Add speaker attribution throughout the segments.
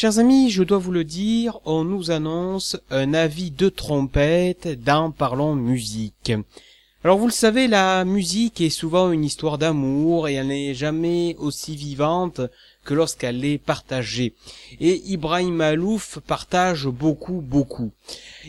Speaker 1: Chers amis, je dois vous le dire, on nous annonce un avis de trompette dans Parlons musique. Alors vous le savez, la musique est souvent une histoire d'amour et elle n'est jamais aussi vivante que lorsqu'elle est partagée. Et Ibrahim Malouf partage beaucoup, beaucoup.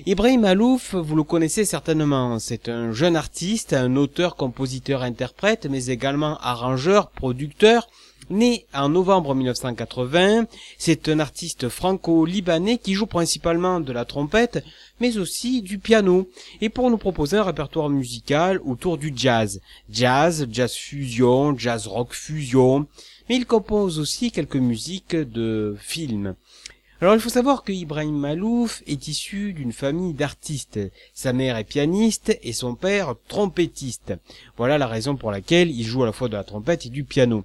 Speaker 1: Ibrahim Malouf, vous le connaissez certainement, c'est un jeune artiste, un auteur, compositeur, interprète, mais également arrangeur, producteur, Né en novembre 1980, c'est un artiste franco-libanais qui joue principalement de la trompette, mais aussi du piano, et pour nous proposer un répertoire musical autour du jazz. Jazz, jazz fusion, jazz rock fusion, mais il compose aussi quelques musiques de films. Alors il faut savoir que Ibrahim Malouf est issu d'une famille d'artistes. Sa mère est pianiste et son père trompettiste. Voilà la raison pour laquelle il joue à la fois de la trompette et du piano.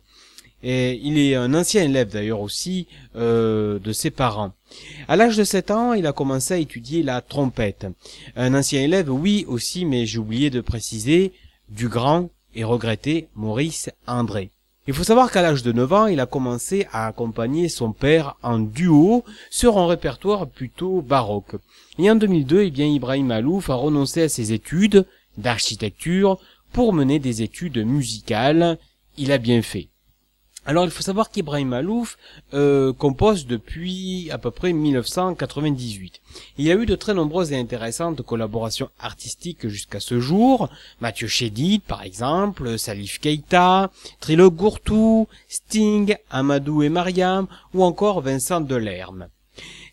Speaker 1: Il est un ancien élève d'ailleurs aussi euh, de ses parents. À l'âge de 7 ans, il a commencé à étudier la trompette. Un ancien élève, oui aussi, mais j'ai oublié de préciser, du grand et regretté Maurice André. Il faut savoir qu'à l'âge de 9 ans, il a commencé à accompagner son père en duo sur un répertoire plutôt baroque. Et en 2002, eh bien, Ibrahim Alouf a renoncé à ses études d'architecture pour mener des études musicales. Il a bien fait. Alors il faut savoir qu'Ibrahim Malouf euh, compose depuis à peu près 1998. Il y a eu de très nombreuses et intéressantes collaborations artistiques jusqu'à ce jour. Mathieu Chédid par exemple, Salif Keita, Trilo Gourtou, Sting, Amadou et Mariam ou encore Vincent Delerme.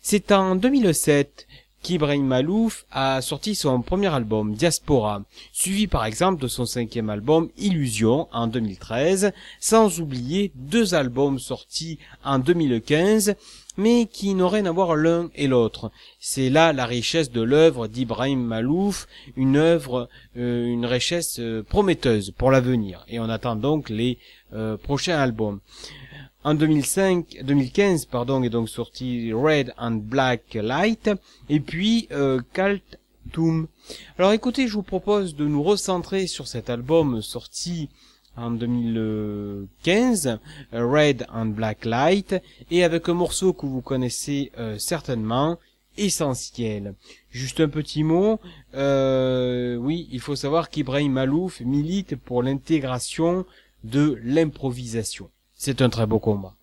Speaker 1: C'est en 2007 qu'Ibrahim Malouf a sorti son premier album, Diaspora, suivi par exemple de son cinquième album, Illusion, en 2013, sans oublier deux albums sortis en 2015, mais qui n'auraient rien à voir l'un et l'autre. C'est là la richesse de l'œuvre d'Ibrahim Malouf, une œuvre, euh, une richesse euh, prometteuse pour l'avenir, et on attend donc les euh, prochains albums. En 2005, 2015, pardon, est donc sorti Red and Black Light, et puis euh, Tomb. Alors écoutez, je vous propose de nous recentrer sur cet album sorti en 2015, Red and Black Light, et avec un morceau que vous connaissez euh, certainement, essentiel. Juste un petit mot, euh, oui, il faut savoir qu'Ibrahim Malouf milite pour l'intégration de l'improvisation. C'est un très beau combat.